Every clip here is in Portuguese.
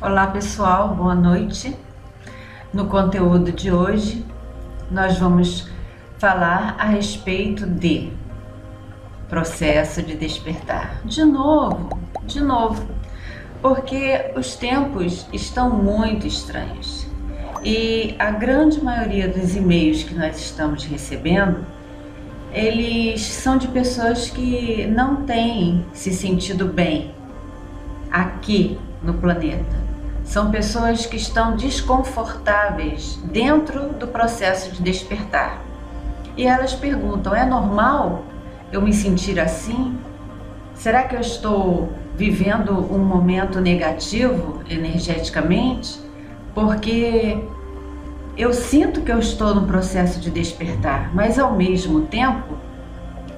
Olá pessoal, boa noite. No conteúdo de hoje, nós vamos falar a respeito de processo de despertar. De novo, de novo, porque os tempos estão muito estranhos e a grande maioria dos e-mails que nós estamos recebendo eles são de pessoas que não têm se sentido bem aqui no planeta. São pessoas que estão desconfortáveis dentro do processo de despertar. E elas perguntam: é normal eu me sentir assim? Será que eu estou vivendo um momento negativo energeticamente? Porque eu sinto que eu estou no processo de despertar, mas ao mesmo tempo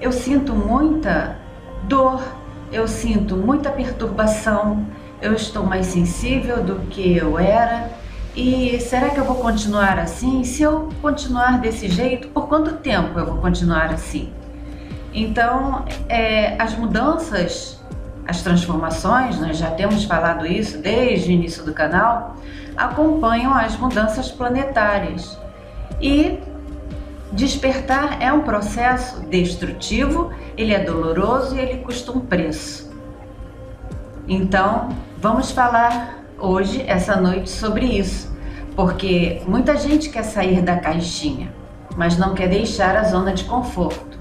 eu sinto muita dor, eu sinto muita perturbação, eu estou mais sensível do que eu era. E será que eu vou continuar assim? Se eu continuar desse jeito, por quanto tempo eu vou continuar assim? Então, é, as mudanças, as transformações, nós já temos falado isso desde o início do canal, acompanham as mudanças planetárias. E despertar é um processo destrutivo, ele é doloroso e ele custa um preço. Então, vamos falar hoje, essa noite, sobre isso, porque muita gente quer sair da caixinha, mas não quer deixar a zona de conforto.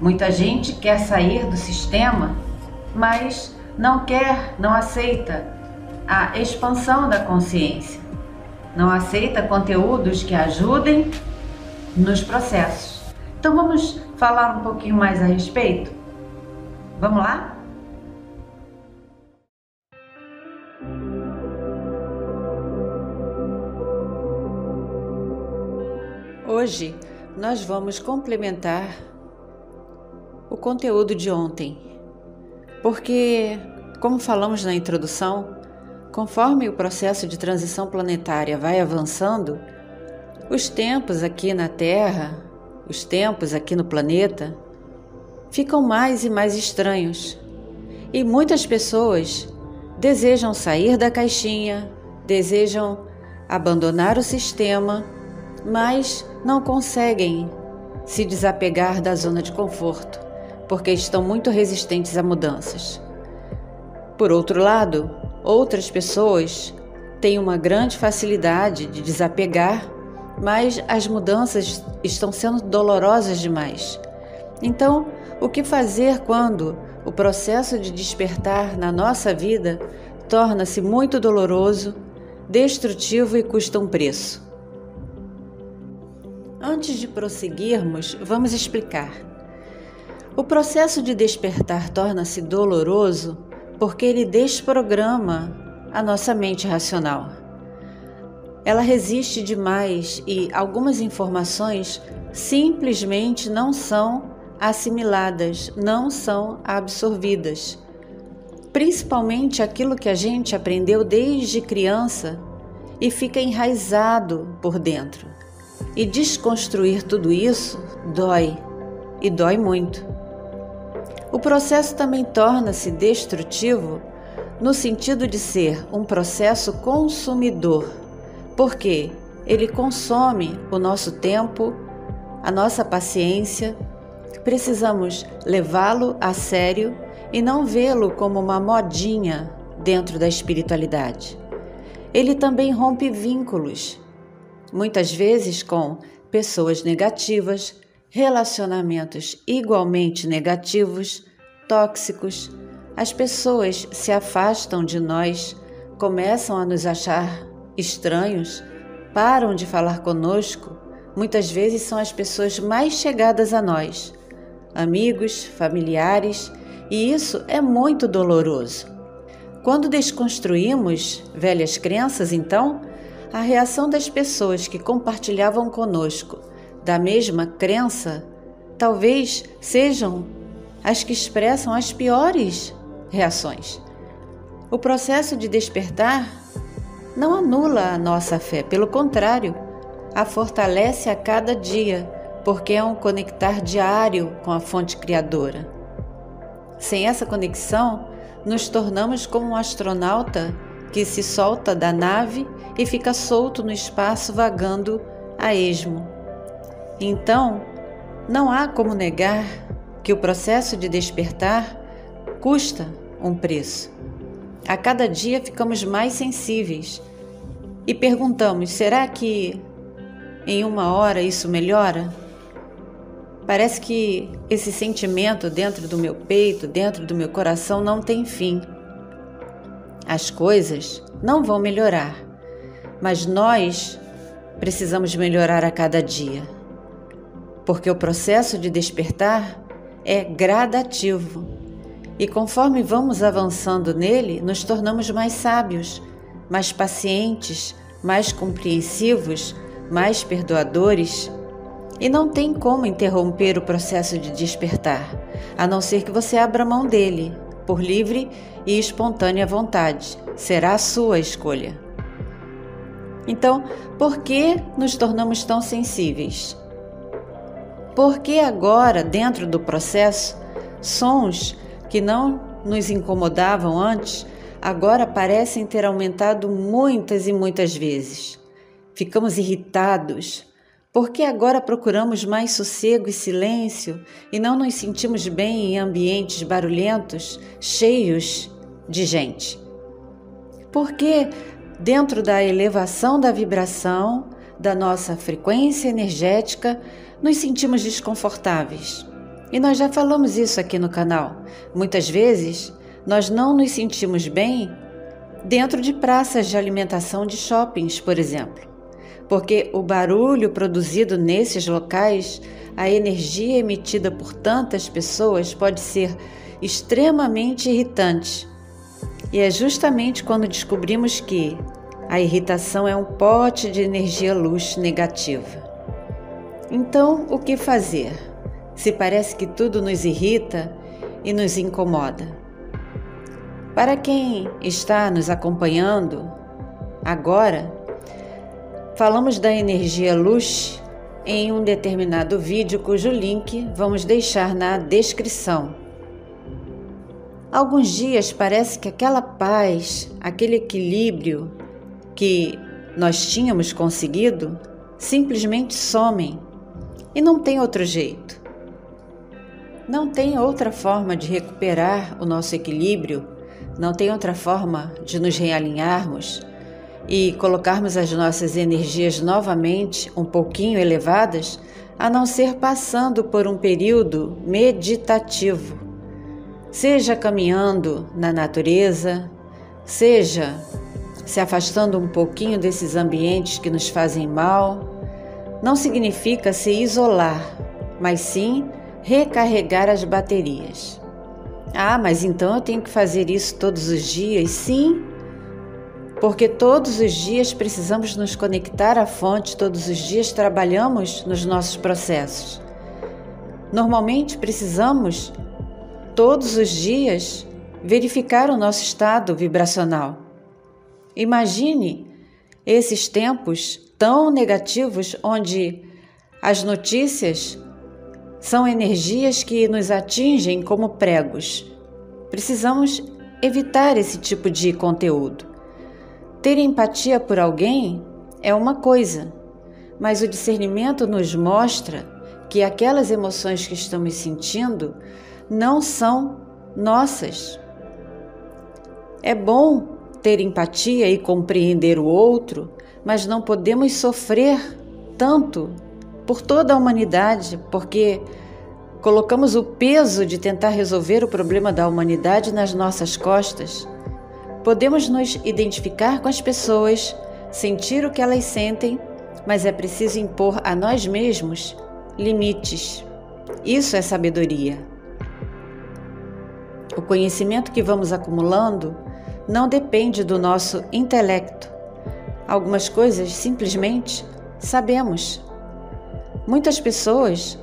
Muita gente quer sair do sistema, mas não quer, não aceita a expansão da consciência. Não aceita conteúdos que ajudem nos processos. Então vamos falar um pouquinho mais a respeito? Vamos lá? Hoje nós vamos complementar o conteúdo de ontem, porque, como falamos na introdução, Conforme o processo de transição planetária vai avançando, os tempos aqui na Terra, os tempos aqui no planeta, ficam mais e mais estranhos. E muitas pessoas desejam sair da caixinha, desejam abandonar o sistema, mas não conseguem se desapegar da zona de conforto, porque estão muito resistentes a mudanças. Por outro lado, Outras pessoas têm uma grande facilidade de desapegar, mas as mudanças estão sendo dolorosas demais. Então, o que fazer quando o processo de despertar na nossa vida torna-se muito doloroso, destrutivo e custa um preço? Antes de prosseguirmos, vamos explicar. O processo de despertar torna-se doloroso porque ele desprograma a nossa mente racional. Ela resiste demais e algumas informações simplesmente não são assimiladas, não são absorvidas. Principalmente aquilo que a gente aprendeu desde criança e fica enraizado por dentro. E desconstruir tudo isso dói, e dói muito. O processo também torna-se destrutivo no sentido de ser um processo consumidor, porque ele consome o nosso tempo, a nossa paciência. Precisamos levá-lo a sério e não vê-lo como uma modinha dentro da espiritualidade. Ele também rompe vínculos, muitas vezes com pessoas negativas, relacionamentos igualmente negativos, tóxicos, as pessoas se afastam de nós, começam a nos achar estranhos, param de falar conosco. Muitas vezes são as pessoas mais chegadas a nós, amigos, familiares, e isso é muito doloroso. Quando desconstruímos velhas crenças, então, a reação das pessoas que compartilhavam conosco da mesma crença talvez sejam as que expressam as piores reações. O processo de despertar não anula a nossa fé, pelo contrário, a fortalece a cada dia, porque é um conectar diário com a fonte criadora. Sem essa conexão, nos tornamos como um astronauta que se solta da nave e fica solto no espaço vagando a esmo. Então, não há como negar que o processo de despertar custa um preço. A cada dia ficamos mais sensíveis e perguntamos: será que em uma hora isso melhora? Parece que esse sentimento dentro do meu peito, dentro do meu coração, não tem fim. As coisas não vão melhorar, mas nós precisamos melhorar a cada dia, porque o processo de despertar é gradativo e conforme vamos avançando nele, nos tornamos mais sábios, mais pacientes, mais compreensivos, mais perdoadores. E não tem como interromper o processo de despertar, a não ser que você abra mão dele, por livre e espontânea vontade. Será a sua escolha. Então, por que nos tornamos tão sensíveis? Porque agora, dentro do processo, sons que não nos incomodavam antes, agora parecem ter aumentado muitas e muitas vezes. Ficamos irritados, porque agora procuramos mais sossego e silêncio e não nos sentimos bem em ambientes barulhentos, cheios de gente. Porque, dentro da elevação da vibração, da nossa frequência energética, nos sentimos desconfortáveis. E nós já falamos isso aqui no canal. Muitas vezes nós não nos sentimos bem dentro de praças de alimentação de shoppings, por exemplo, porque o barulho produzido nesses locais, a energia emitida por tantas pessoas pode ser extremamente irritante. E é justamente quando descobrimos que a irritação é um pote de energia luz negativa. Então, o que fazer? se parece que tudo nos irrita e nos incomoda. Para quem está nos acompanhando agora, falamos da energia luz em um determinado vídeo cujo link vamos deixar na descrição. Alguns dias parece que aquela paz, aquele equilíbrio que nós tínhamos conseguido simplesmente somem e não tem outro jeito. Não tem outra forma de recuperar o nosso equilíbrio, não tem outra forma de nos realinharmos e colocarmos as nossas energias novamente um pouquinho elevadas, a não ser passando por um período meditativo. Seja caminhando na natureza, seja se afastando um pouquinho desses ambientes que nos fazem mal, não significa se isolar, mas sim recarregar as baterias. Ah, mas então eu tenho que fazer isso todos os dias? Sim, porque todos os dias precisamos nos conectar à fonte, todos os dias trabalhamos nos nossos processos. Normalmente precisamos, todos os dias, verificar o nosso estado vibracional. Imagine esses tempos tão negativos onde as notícias são energias que nos atingem como pregos. Precisamos evitar esse tipo de conteúdo. Ter empatia por alguém é uma coisa, mas o discernimento nos mostra que aquelas emoções que estamos sentindo não são nossas. É bom ter empatia e compreender o outro, mas não podemos sofrer tanto por toda a humanidade, porque colocamos o peso de tentar resolver o problema da humanidade nas nossas costas. Podemos nos identificar com as pessoas, sentir o que elas sentem, mas é preciso impor a nós mesmos limites. Isso é sabedoria. O conhecimento que vamos acumulando não depende do nosso intelecto. Algumas coisas simplesmente sabemos. Muitas pessoas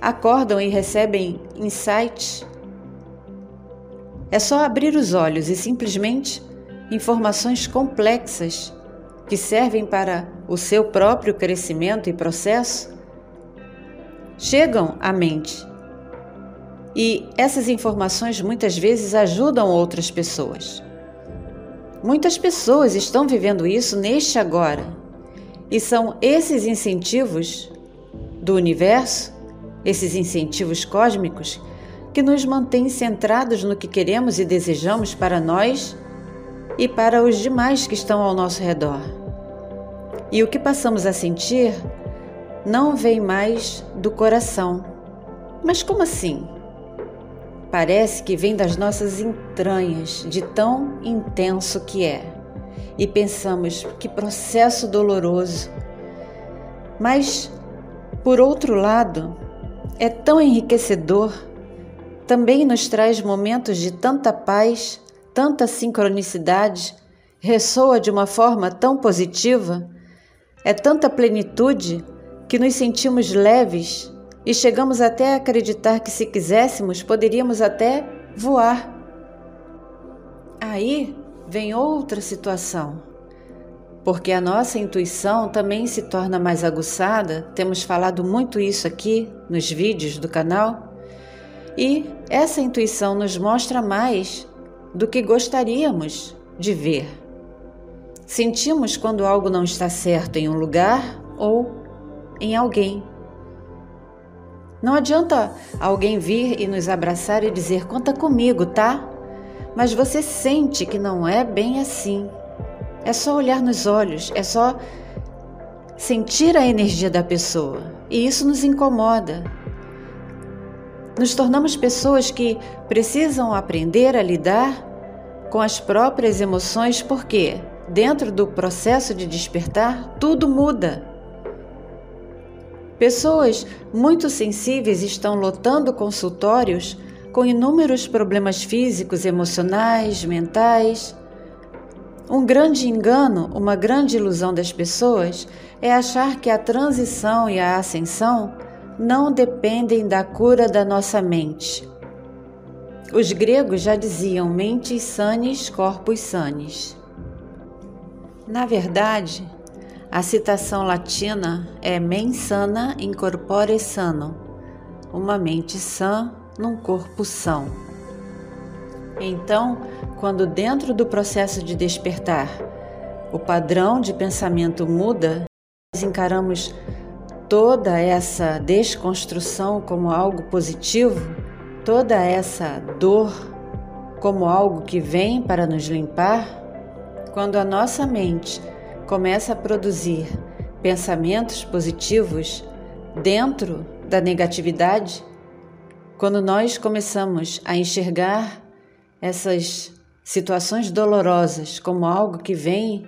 acordam e recebem insights. É só abrir os olhos e simplesmente informações complexas que servem para o seu próprio crescimento e processo chegam à mente. E essas informações muitas vezes ajudam outras pessoas. Muitas pessoas estão vivendo isso neste agora. E são esses incentivos do universo, esses incentivos cósmicos, que nos mantêm centrados no que queremos e desejamos para nós e para os demais que estão ao nosso redor. E o que passamos a sentir não vem mais do coração. Mas como assim? Parece que vem das nossas entranhas, de tão intenso que é. E pensamos que processo doloroso. Mas, por outro lado, é tão enriquecedor, também nos traz momentos de tanta paz, tanta sincronicidade, ressoa de uma forma tão positiva, é tanta plenitude que nos sentimos leves e chegamos até a acreditar que, se quiséssemos, poderíamos até voar. Aí vem outra situação, porque a nossa intuição também se torna mais aguçada, temos falado muito isso aqui nos vídeos do canal, e essa intuição nos mostra mais do que gostaríamos de ver. Sentimos quando algo não está certo em um lugar ou em alguém. Não adianta alguém vir e nos abraçar e dizer: conta comigo, tá? Mas você sente que não é bem assim. É só olhar nos olhos, é só sentir a energia da pessoa. E isso nos incomoda. Nos tornamos pessoas que precisam aprender a lidar com as próprias emoções, porque dentro do processo de despertar, tudo muda. Pessoas muito sensíveis estão lotando consultórios com inúmeros problemas físicos, emocionais, mentais. Um grande engano, uma grande ilusão das pessoas é achar que a transição e a ascensão não dependem da cura da nossa mente. Os gregos já diziam mentes sanes, corpus sanes. Na verdade, a citação latina é mens sana in corpore sano, uma mente sã num corpo são. Então, quando dentro do processo de despertar o padrão de pensamento muda, nós encaramos toda essa desconstrução como algo positivo, toda essa dor como algo que vem para nos limpar, quando a nossa mente começa a produzir pensamentos positivos dentro da negatividade, quando nós começamos a enxergar essas situações dolorosas como algo que vem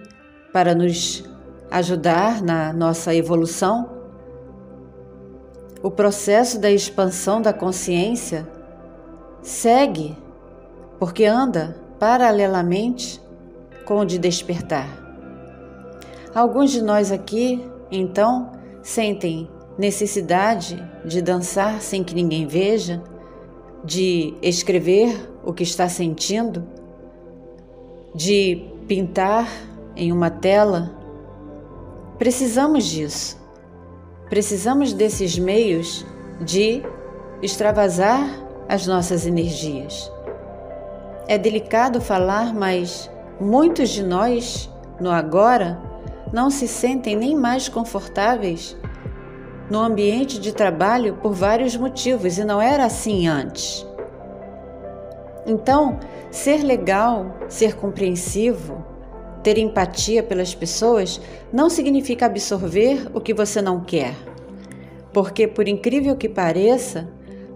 para nos ajudar na nossa evolução, o processo da expansão da consciência segue, porque anda paralelamente com o de despertar. Alguns de nós aqui, então, sentem necessidade de dançar sem que ninguém veja, de escrever o que está sentindo, de pintar em uma tela. Precisamos disso. Precisamos desses meios de extravasar as nossas energias. É delicado falar, mas muitos de nós, no agora, não se sentem nem mais confortáveis no ambiente de trabalho por vários motivos e não era assim antes. Então, ser legal, ser compreensivo, ter empatia pelas pessoas não significa absorver o que você não quer. Porque, por incrível que pareça,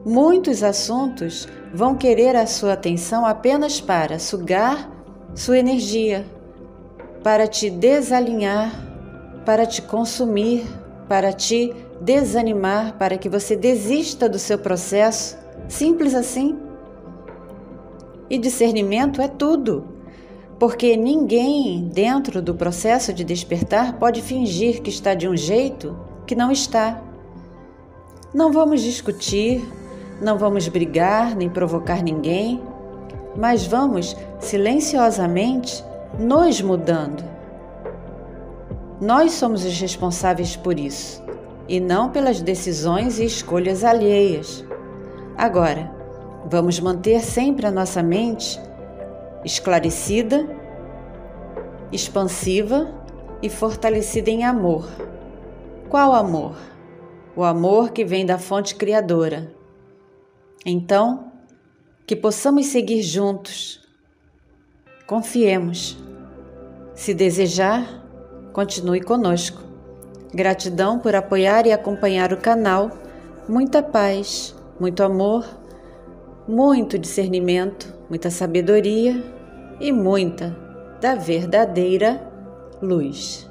muitos assuntos vão querer a sua atenção apenas para sugar sua energia, para te desalinhar, para te consumir, para te desanimar, para que você desista do seu processo. Simples assim. E discernimento é tudo, porque ninguém dentro do processo de despertar pode fingir que está de um jeito que não está. Não vamos discutir, não vamos brigar nem provocar ninguém, mas vamos silenciosamente nos mudando. Nós somos os responsáveis por isso e não pelas decisões e escolhas alheias. Agora, vamos manter sempre a nossa mente esclarecida, expansiva e fortalecida em amor. Qual amor? O amor que vem da fonte criadora. Então, que possamos seguir juntos. Confiemos. Se desejar, continue conosco. Gratidão por apoiar e acompanhar o canal. Muita paz, muito amor, muito discernimento, muita sabedoria e muita da verdadeira luz.